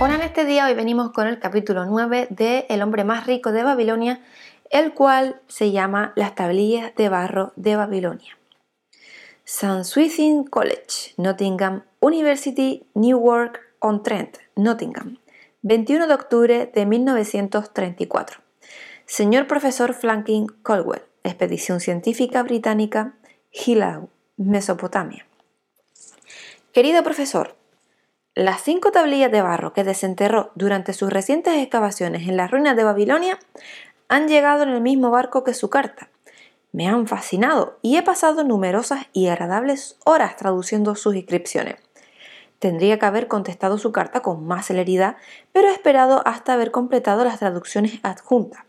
Hola, en este día hoy venimos con el capítulo 9 de El hombre más rico de Babilonia, el cual se llama Las tablillas de barro de Babilonia. St. Swithin College, Nottingham University, Newark on Trent, Nottingham, 21 de octubre de 1934. Señor profesor Franklin Colwell, Expedición Científica Británica, Hilau, Mesopotamia. Querido profesor, las cinco tablillas de barro que desenterró durante sus recientes excavaciones en las ruinas de Babilonia han llegado en el mismo barco que su carta. Me han fascinado y he pasado numerosas y agradables horas traduciendo sus inscripciones. Tendría que haber contestado su carta con más celeridad, pero he esperado hasta haber completado las traducciones adjuntas.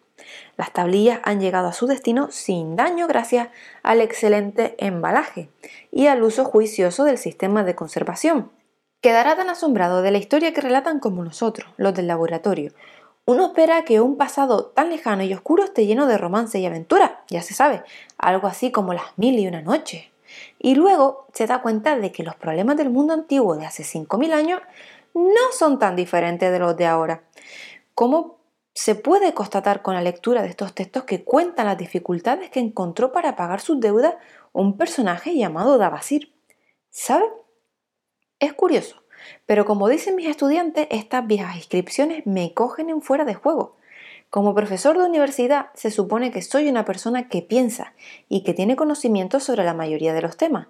Las tablillas han llegado a su destino sin daño gracias al excelente embalaje y al uso juicioso del sistema de conservación. Quedará tan asombrado de la historia que relatan como nosotros, los del laboratorio. Uno espera que un pasado tan lejano y oscuro esté lleno de romance y aventura, ya se sabe, algo así como las mil y una noches. Y luego se da cuenta de que los problemas del mundo antiguo de hace 5.000 años no son tan diferentes de los de ahora. ¿Cómo se puede constatar con la lectura de estos textos que cuentan las dificultades que encontró para pagar sus deudas un personaje llamado Dabasir? ¿Sabe? Es curioso, pero como dicen mis estudiantes, estas viejas inscripciones me cogen en fuera de juego. Como profesor de universidad se supone que soy una persona que piensa y que tiene conocimiento sobre la mayoría de los temas,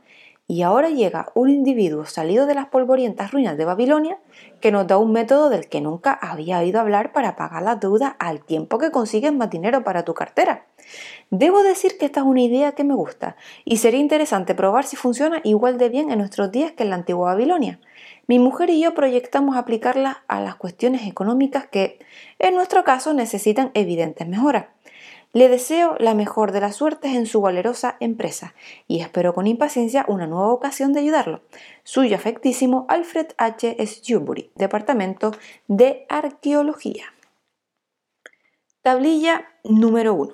y ahora llega un individuo salido de las polvorientas ruinas de Babilonia que nos da un método del que nunca había oído hablar para pagar las deudas al tiempo que consigues más dinero para tu cartera. Debo decir que esta es una idea que me gusta y sería interesante probar si funciona igual de bien en nuestros días que en la antigua Babilonia. Mi mujer y yo proyectamos aplicarla a las cuestiones económicas que, en nuestro caso, necesitan evidentes mejoras. Le deseo la mejor de las suertes en su valerosa empresa y espero con impaciencia una nueva ocasión de ayudarlo. Suyo afectísimo Alfred H. Stewbury, Departamento de Arqueología. Tablilla número 1.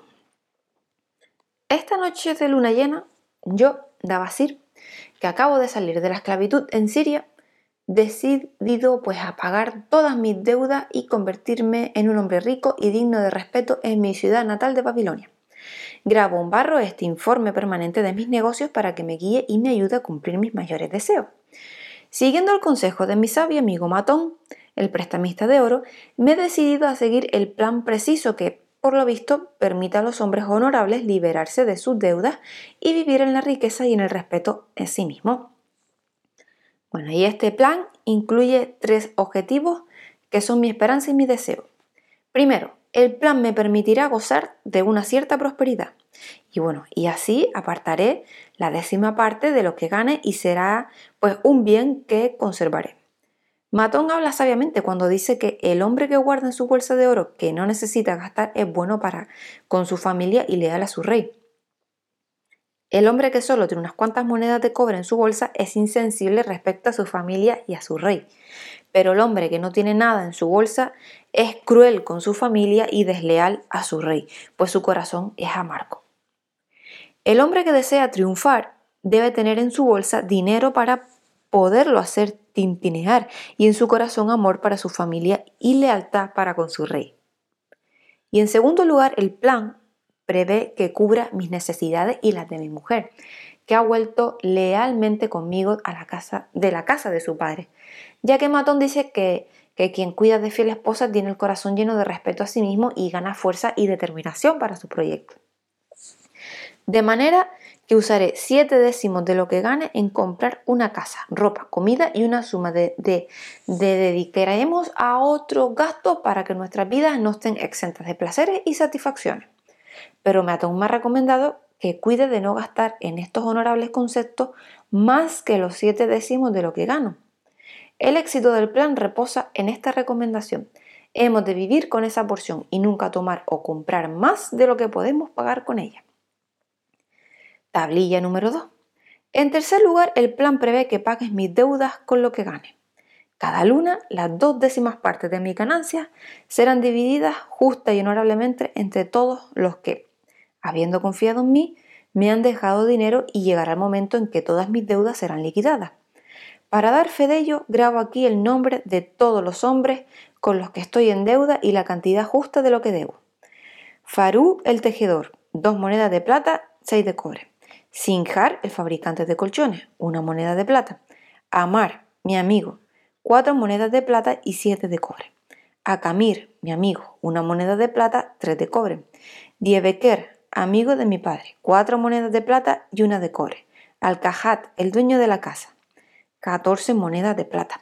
Esta noche de luna llena, yo, Dabasir, que acabo de salir de la esclavitud en Siria, decidido pues a pagar todas mis deudas y convertirme en un hombre rico y digno de respeto en mi ciudad natal de Babilonia. Grabo un barro este informe permanente de mis negocios para que me guíe y me ayude a cumplir mis mayores deseos. Siguiendo el consejo de mi sabio amigo Matón, el prestamista de oro, me he decidido a seguir el plan preciso que, por lo visto, permita a los hombres honorables liberarse de sus deudas y vivir en la riqueza y en el respeto en sí mismo. Bueno, y este plan incluye tres objetivos que son mi esperanza y mi deseo. Primero, el plan me permitirá gozar de una cierta prosperidad. Y bueno, y así apartaré la décima parte de lo que gane y será pues un bien que conservaré. Matón habla sabiamente cuando dice que el hombre que guarda en su bolsa de oro que no necesita gastar es bueno para con su familia y leal a su rey. El hombre que solo tiene unas cuantas monedas de cobre en su bolsa es insensible respecto a su familia y a su rey. Pero el hombre que no tiene nada en su bolsa es cruel con su familia y desleal a su rey, pues su corazón es amargo. El hombre que desea triunfar debe tener en su bolsa dinero para poderlo hacer tintinear y en su corazón amor para su familia y lealtad para con su rey. Y en segundo lugar, el plan prevé que cubra mis necesidades y las de mi mujer, que ha vuelto lealmente conmigo a la casa de la casa de su padre, ya que Matón dice que, que quien cuida de fiel esposa tiene el corazón lleno de respeto a sí mismo y gana fuerza y determinación para su proyecto. De manera que usaré siete décimos de lo que gane en comprar una casa, ropa, comida y una suma de, de, de dedicaremos a otros gastos para que nuestras vidas no estén exentas de placeres y satisfacciones pero me ha recomendado que cuide de no gastar en estos honorables conceptos más que los siete décimos de lo que gano. El éxito del plan reposa en esta recomendación. Hemos de vivir con esa porción y nunca tomar o comprar más de lo que podemos pagar con ella. Tablilla número 2. En tercer lugar, el plan prevé que pagues mis deudas con lo que gane. Cada luna, las dos décimas partes de mi ganancia serán divididas justa y honorablemente entre todos los que, habiendo confiado en mí, me han dejado dinero y llegará el momento en que todas mis deudas serán liquidadas. Para dar fe de ello, grabo aquí el nombre de todos los hombres con los que estoy en deuda y la cantidad justa de lo que debo. Farú el tejedor, dos monedas de plata, seis de cobre. Sinjar el fabricante de colchones, una moneda de plata. Amar, mi amigo, cuatro monedas de plata y siete de cobre. Akamir, mi amigo, una moneda de plata, tres de cobre. Diebeker, amigo de mi padre, cuatro monedas de plata y una de cobre. Alcajat, el dueño de la casa, 14 monedas de plata.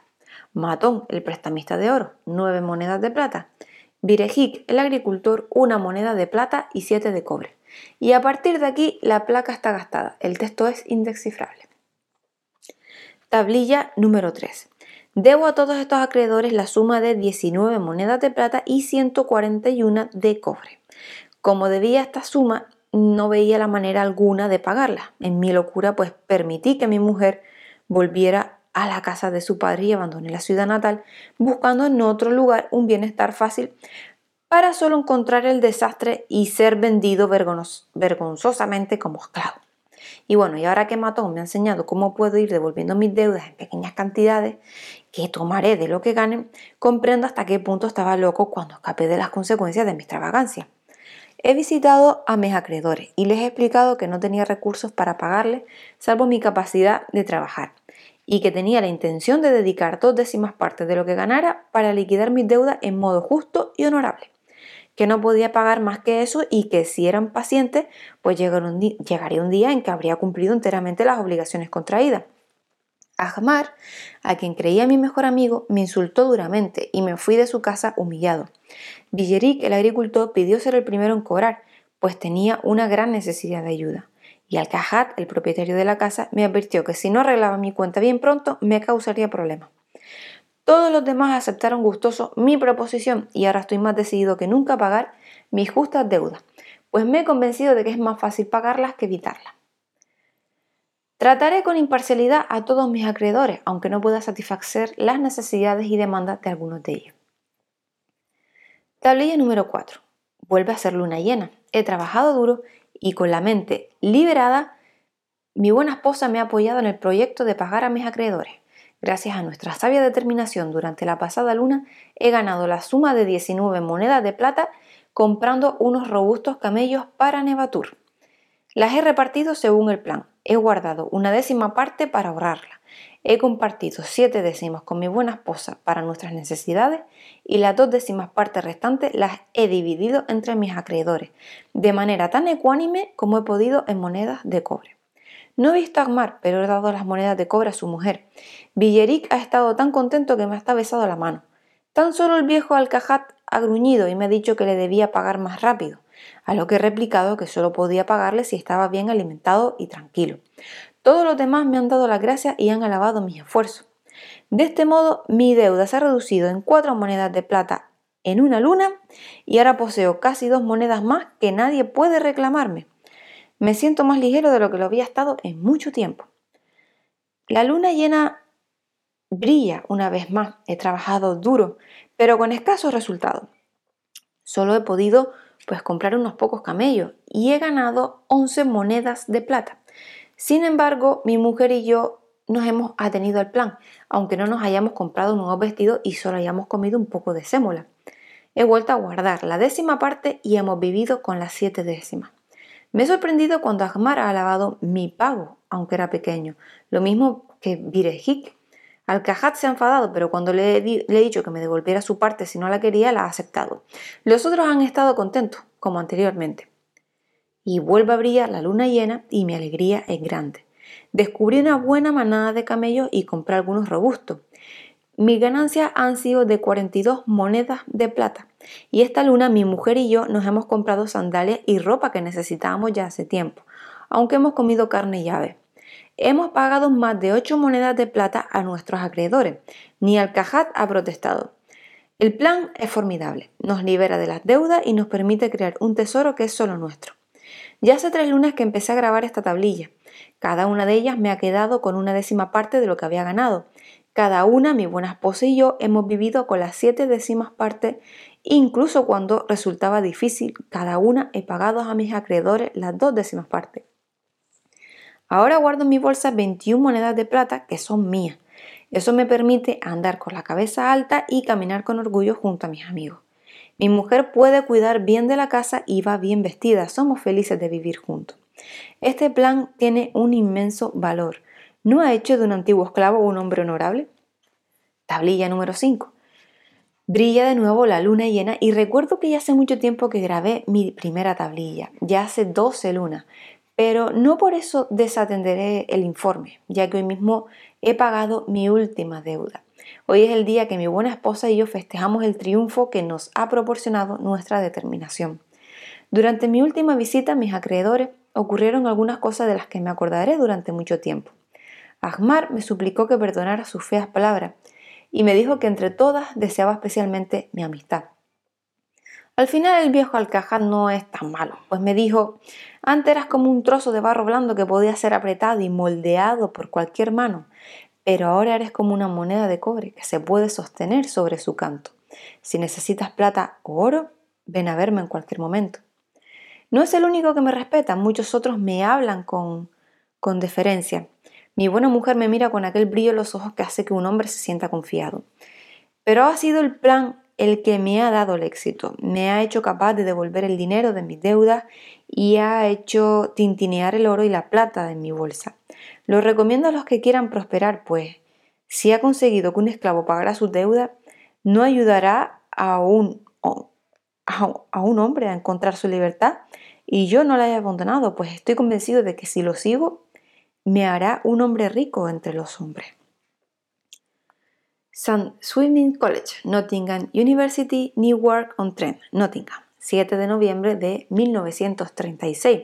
Matón, el prestamista de oro, 9 monedas de plata. Virejik, el agricultor, una moneda de plata y 7 de cobre. Y a partir de aquí la placa está gastada. El texto es indescifrable. Tablilla número 3. Debo a todos estos acreedores la suma de 19 monedas de plata y 141 de cobre. Como debía esta suma, no veía la manera alguna de pagarla. En mi locura, pues permití que mi mujer volviera a la casa de su padre y abandoné la ciudad natal, buscando en otro lugar un bienestar fácil para solo encontrar el desastre y ser vendido vergonzosamente como esclavo. Y bueno, y ahora que Matón me ha enseñado cómo puedo ir devolviendo mis deudas en pequeñas cantidades que tomaré de lo que gane, comprendo hasta qué punto estaba loco cuando escapé de las consecuencias de mi extravagancia. He visitado a mis acreedores y les he explicado que no tenía recursos para pagarles salvo mi capacidad de trabajar y que tenía la intención de dedicar dos décimas partes de lo que ganara para liquidar mis deudas en modo justo y honorable, que no podía pagar más que eso y que si eran pacientes, pues llegaría un día en que habría cumplido enteramente las obligaciones contraídas. Ahmar, a quien creía mi mejor amigo, me insultó duramente y me fui de su casa humillado. Villerik, el agricultor, pidió ser el primero en cobrar, pues tenía una gran necesidad de ayuda y Al-Kahad, el propietario de la casa, me advirtió que si no arreglaba mi cuenta bien pronto me causaría problemas. Todos los demás aceptaron gustoso mi proposición y ahora estoy más decidido que nunca a pagar mis justas deudas, pues me he convencido de que es más fácil pagarlas que evitarlas. Trataré con imparcialidad a todos mis acreedores, aunque no pueda satisfacer las necesidades y demandas de algunos de ellos. Tablilla número 4. Vuelve a ser luna llena. He trabajado duro y con la mente liberada, mi buena esposa me ha apoyado en el proyecto de pagar a mis acreedores. Gracias a nuestra sabia determinación durante la pasada luna, he ganado la suma de 19 monedas de plata comprando unos robustos camellos para Nevatur. Las he repartido según el plan. He guardado una décima parte para ahorrarla. He compartido siete décimas con mi buena esposa para nuestras necesidades y las dos décimas partes restantes las he dividido entre mis acreedores, de manera tan ecuánime como he podido en monedas de cobre. No he visto a Agmar, pero he dado las monedas de cobre a su mujer. Villeric ha estado tan contento que me ha besado la mano. Tan solo el viejo Alcajat ha gruñido y me ha dicho que le debía pagar más rápido, a lo que he replicado que solo podía pagarle si estaba bien alimentado y tranquilo. Todos los demás me han dado las gracias y han alabado mis esfuerzos. De este modo, mi deuda se ha reducido en cuatro monedas de plata en una luna y ahora poseo casi dos monedas más que nadie puede reclamarme. Me siento más ligero de lo que lo había estado en mucho tiempo. La luna llena brilla una vez más. He trabajado duro, pero con escasos resultados. Solo he podido pues comprar unos pocos camellos y he ganado 11 monedas de plata. Sin embargo, mi mujer y yo nos hemos atenido al plan, aunque no nos hayamos comprado nuevos vestidos y solo hayamos comido un poco de sémola. He vuelto a guardar la décima parte y hemos vivido con las siete décimas. Me he sorprendido cuando Ahmar ha alabado mi pago, aunque era pequeño, lo mismo que Virejik. Al-Kajat se ha enfadado, pero cuando le he, dicho que me devolviera su parte si no la quería, la ha aceptado. Los otros han estado contentos, como anteriormente y vuelve a brillar la luna llena y mi alegría es grande. Descubrí una buena manada de camellos y compré algunos robustos. Mis ganancias han sido de 42 monedas de plata y esta luna mi mujer y yo nos hemos comprado sandalias y ropa que necesitábamos ya hace tiempo, aunque hemos comido carne y ave. Hemos pagado más de 8 monedas de plata a nuestros acreedores. Ni Al-Cajat ha protestado. El plan es formidable, nos libera de las deudas y nos permite crear un tesoro que es solo nuestro. Ya hace tres lunas que empecé a grabar esta tablilla. Cada una de ellas me ha quedado con una décima parte de lo que había ganado. Cada una, mi buena esposa y yo, hemos vivido con las siete décimas partes, incluso cuando resultaba difícil, cada una he pagado a mis acreedores las dos décimas partes. Ahora guardo en mi bolsa 21 monedas de plata que son mías. Eso me permite andar con la cabeza alta y caminar con orgullo junto a mis amigos. Mi mujer puede cuidar bien de la casa y va bien vestida. Somos felices de vivir juntos. Este plan tiene un inmenso valor. ¿No ha hecho de un antiguo esclavo un hombre honorable? Tablilla número 5. Brilla de nuevo la luna llena y recuerdo que ya hace mucho tiempo que grabé mi primera tablilla, ya hace 12 lunas, pero no por eso desatenderé el informe, ya que hoy mismo he pagado mi última deuda. Hoy es el día que mi buena esposa y yo festejamos el triunfo que nos ha proporcionado nuestra determinación. Durante mi última visita a mis acreedores ocurrieron algunas cosas de las que me acordaré durante mucho tiempo. Ahmar me suplicó que perdonara sus feas palabras y me dijo que entre todas deseaba especialmente mi amistad. Al final el viejo Alcajá no es tan malo, pues me dijo, antes eras como un trozo de barro blando que podía ser apretado y moldeado por cualquier mano, pero ahora eres como una moneda de cobre que se puede sostener sobre su canto. Si necesitas plata o oro, ven a verme en cualquier momento. No es el único que me respeta, muchos otros me hablan con, con deferencia. Mi buena mujer me mira con aquel brillo en los ojos que hace que un hombre se sienta confiado. Pero ha sido el plan el que me ha dado el éxito. Me ha hecho capaz de devolver el dinero de mis deudas y ha hecho tintinear el oro y la plata de mi bolsa. Lo recomiendo a los que quieran prosperar, pues si ha conseguido que un esclavo pagara su deuda, no ayudará a un, a un hombre a encontrar su libertad. Y yo no la he abandonado, pues estoy convencido de que si lo sigo, me hará un hombre rico entre los hombres. St. Swimming College, Nottingham University, Newark-on-Trent, Nottingham. 7 de noviembre de 1936.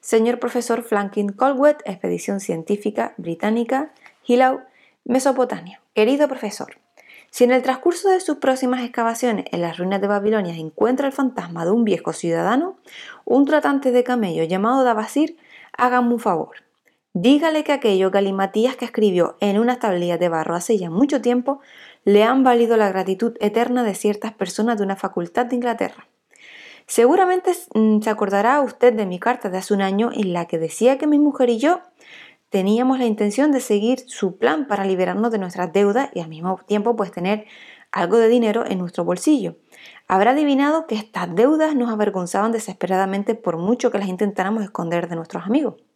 Señor profesor Franklin Colwett, Expedición Científica Británica, Hillau, Mesopotamia. Querido profesor, si en el transcurso de sus próximas excavaciones en las ruinas de Babilonia encuentra el fantasma de un viejo ciudadano, un tratante de camello llamado Dabasir, hágame un favor. Dígale que aquello galimatías que escribió en unas tablillas de barro hace ya mucho tiempo le han valido la gratitud eterna de ciertas personas de una facultad de Inglaterra. Seguramente mm, se acordará usted de mi carta de hace un año en la que decía que mi mujer y yo teníamos la intención de seguir su plan para liberarnos de nuestras deudas y al mismo tiempo pues tener algo de dinero en nuestro bolsillo. Habrá adivinado que estas deudas nos avergonzaban desesperadamente por mucho que las intentáramos esconder de nuestros amigos.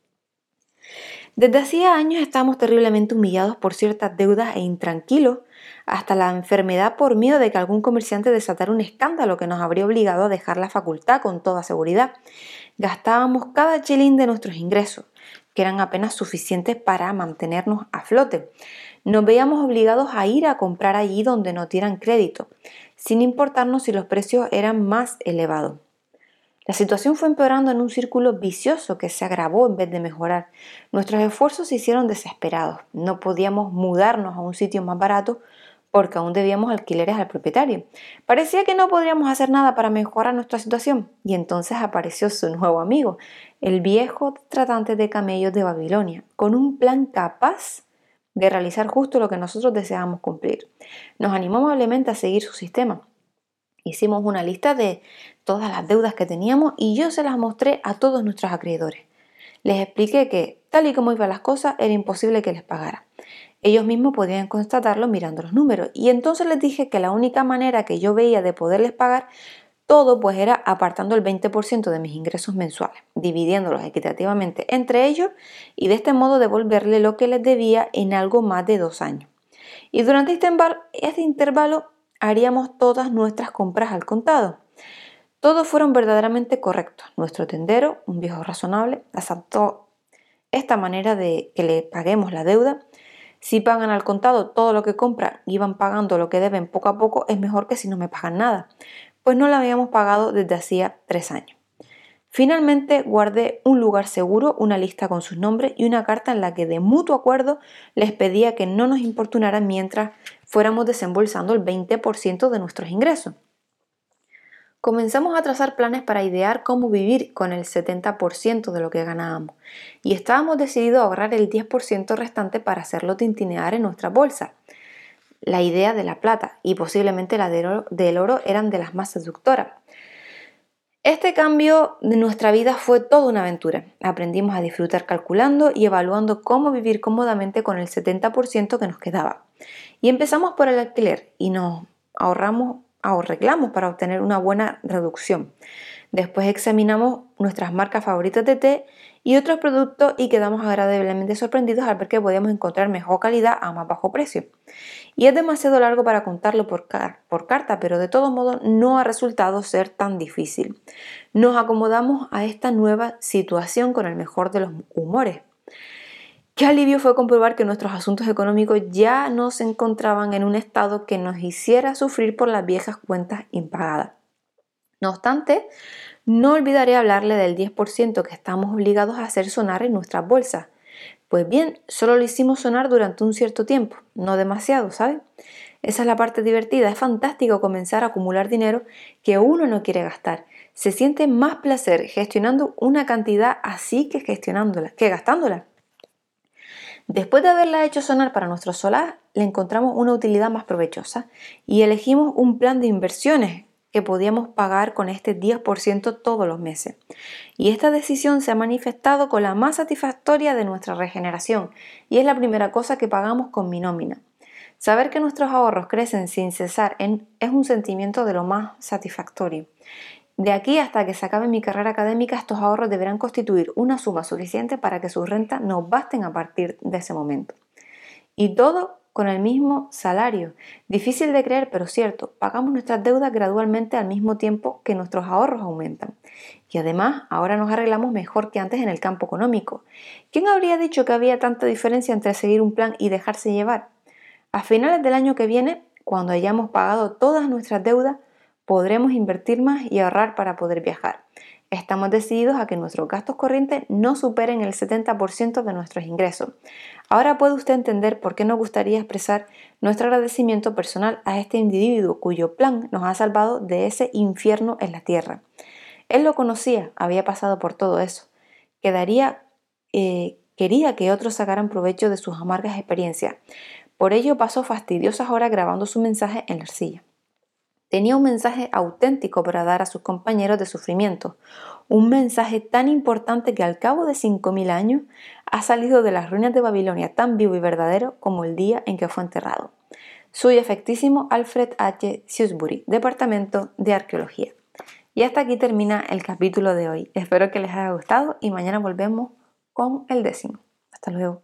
Desde hacía años estamos terriblemente humillados por ciertas deudas e intranquilos, hasta la enfermedad por miedo de que algún comerciante desatara un escándalo que nos habría obligado a dejar la facultad con toda seguridad. Gastábamos cada chelín de nuestros ingresos, que eran apenas suficientes para mantenernos a flote. Nos veíamos obligados a ir a comprar allí donde no dieran crédito, sin importarnos si los precios eran más elevados. La situación fue empeorando en un círculo vicioso que se agravó en vez de mejorar. Nuestros esfuerzos se hicieron desesperados. No podíamos mudarnos a un sitio más barato porque aún debíamos alquileres al propietario. Parecía que no podríamos hacer nada para mejorar nuestra situación y entonces apareció su nuevo amigo, el viejo tratante de camellos de Babilonia, con un plan capaz de realizar justo lo que nosotros deseábamos cumplir. Nos animó amablemente a seguir su sistema Hicimos una lista de todas las deudas que teníamos y yo se las mostré a todos nuestros acreedores. Les expliqué que, tal y como iban las cosas, era imposible que les pagara. Ellos mismos podían constatarlo mirando los números y entonces les dije que la única manera que yo veía de poderles pagar todo pues era apartando el 20% de mis ingresos mensuales, dividiéndolos equitativamente entre ellos y de este modo devolverle lo que les debía en algo más de dos años. Y durante este, este intervalo haríamos todas nuestras compras al contado. Todos fueron verdaderamente correctos. Nuestro tendero, un viejo razonable, aceptó esta manera de que le paguemos la deuda. Si pagan al contado todo lo que compran y van pagando lo que deben poco a poco, es mejor que si no me pagan nada, pues no lo habíamos pagado desde hacía tres años. Finalmente guardé un lugar seguro, una lista con sus nombres y una carta en la que de mutuo acuerdo les pedía que no nos importunaran mientras fuéramos desembolsando el 20% de nuestros ingresos. Comenzamos a trazar planes para idear cómo vivir con el 70% de lo que ganábamos y estábamos decididos a ahorrar el 10% restante para hacerlo tintinear en nuestra bolsa. La idea de la plata y posiblemente la del oro eran de las más seductoras. Este cambio de nuestra vida fue toda una aventura. Aprendimos a disfrutar calculando y evaluando cómo vivir cómodamente con el 70% que nos quedaba. Y empezamos por el alquiler y nos ahorramos, ahorreglamos para obtener una buena reducción. Después examinamos nuestras marcas favoritas de té y otros productos y quedamos agradablemente sorprendidos al ver que podíamos encontrar mejor calidad a más bajo precio. Y es demasiado largo para contarlo por, por carta, pero de todo modo no ha resultado ser tan difícil. Nos acomodamos a esta nueva situación con el mejor de los humores. Qué alivio fue comprobar que nuestros asuntos económicos ya no se encontraban en un estado que nos hiciera sufrir por las viejas cuentas impagadas. No obstante, no olvidaré hablarle del 10% que estamos obligados a hacer sonar en nuestras bolsas. Pues bien, solo lo hicimos sonar durante un cierto tiempo, no demasiado, ¿sabe? Esa es la parte divertida, es fantástico comenzar a acumular dinero que uno no quiere gastar. Se siente más placer gestionando una cantidad así que gestionándola, que gastándola. Después de haberla hecho sonar para nuestro solar, le encontramos una utilidad más provechosa y elegimos un plan de inversiones que podíamos pagar con este 10% todos los meses. Y esta decisión se ha manifestado con la más satisfactoria de nuestra regeneración y es la primera cosa que pagamos con mi nómina. Saber que nuestros ahorros crecen sin cesar es un sentimiento de lo más satisfactorio. De aquí hasta que se acabe mi carrera académica, estos ahorros deberán constituir una suma suficiente para que sus rentas nos basten a partir de ese momento. Y todo con el mismo salario. Difícil de creer, pero cierto, pagamos nuestras deudas gradualmente al mismo tiempo que nuestros ahorros aumentan. Y además, ahora nos arreglamos mejor que antes en el campo económico. ¿Quién habría dicho que había tanta diferencia entre seguir un plan y dejarse llevar? A finales del año que viene, cuando hayamos pagado todas nuestras deudas, podremos invertir más y ahorrar para poder viajar. Estamos decididos a que nuestros gastos corrientes no superen el 70% de nuestros ingresos. Ahora puede usted entender por qué nos gustaría expresar nuestro agradecimiento personal a este individuo cuyo plan nos ha salvado de ese infierno en la tierra. Él lo conocía, había pasado por todo eso. Quedaría, eh, quería que otros sacaran provecho de sus amargas experiencias. Por ello pasó fastidiosas horas grabando su mensaje en la arcilla. Tenía un mensaje auténtico para dar a sus compañeros de sufrimiento, un mensaje tan importante que al cabo de 5.000 años ha salido de las ruinas de Babilonia tan vivo y verdadero como el día en que fue enterrado. Soy efectísimo Alfred H. Shrewsbury, Departamento de Arqueología. Y hasta aquí termina el capítulo de hoy. Espero que les haya gustado y mañana volvemos con el décimo. Hasta luego.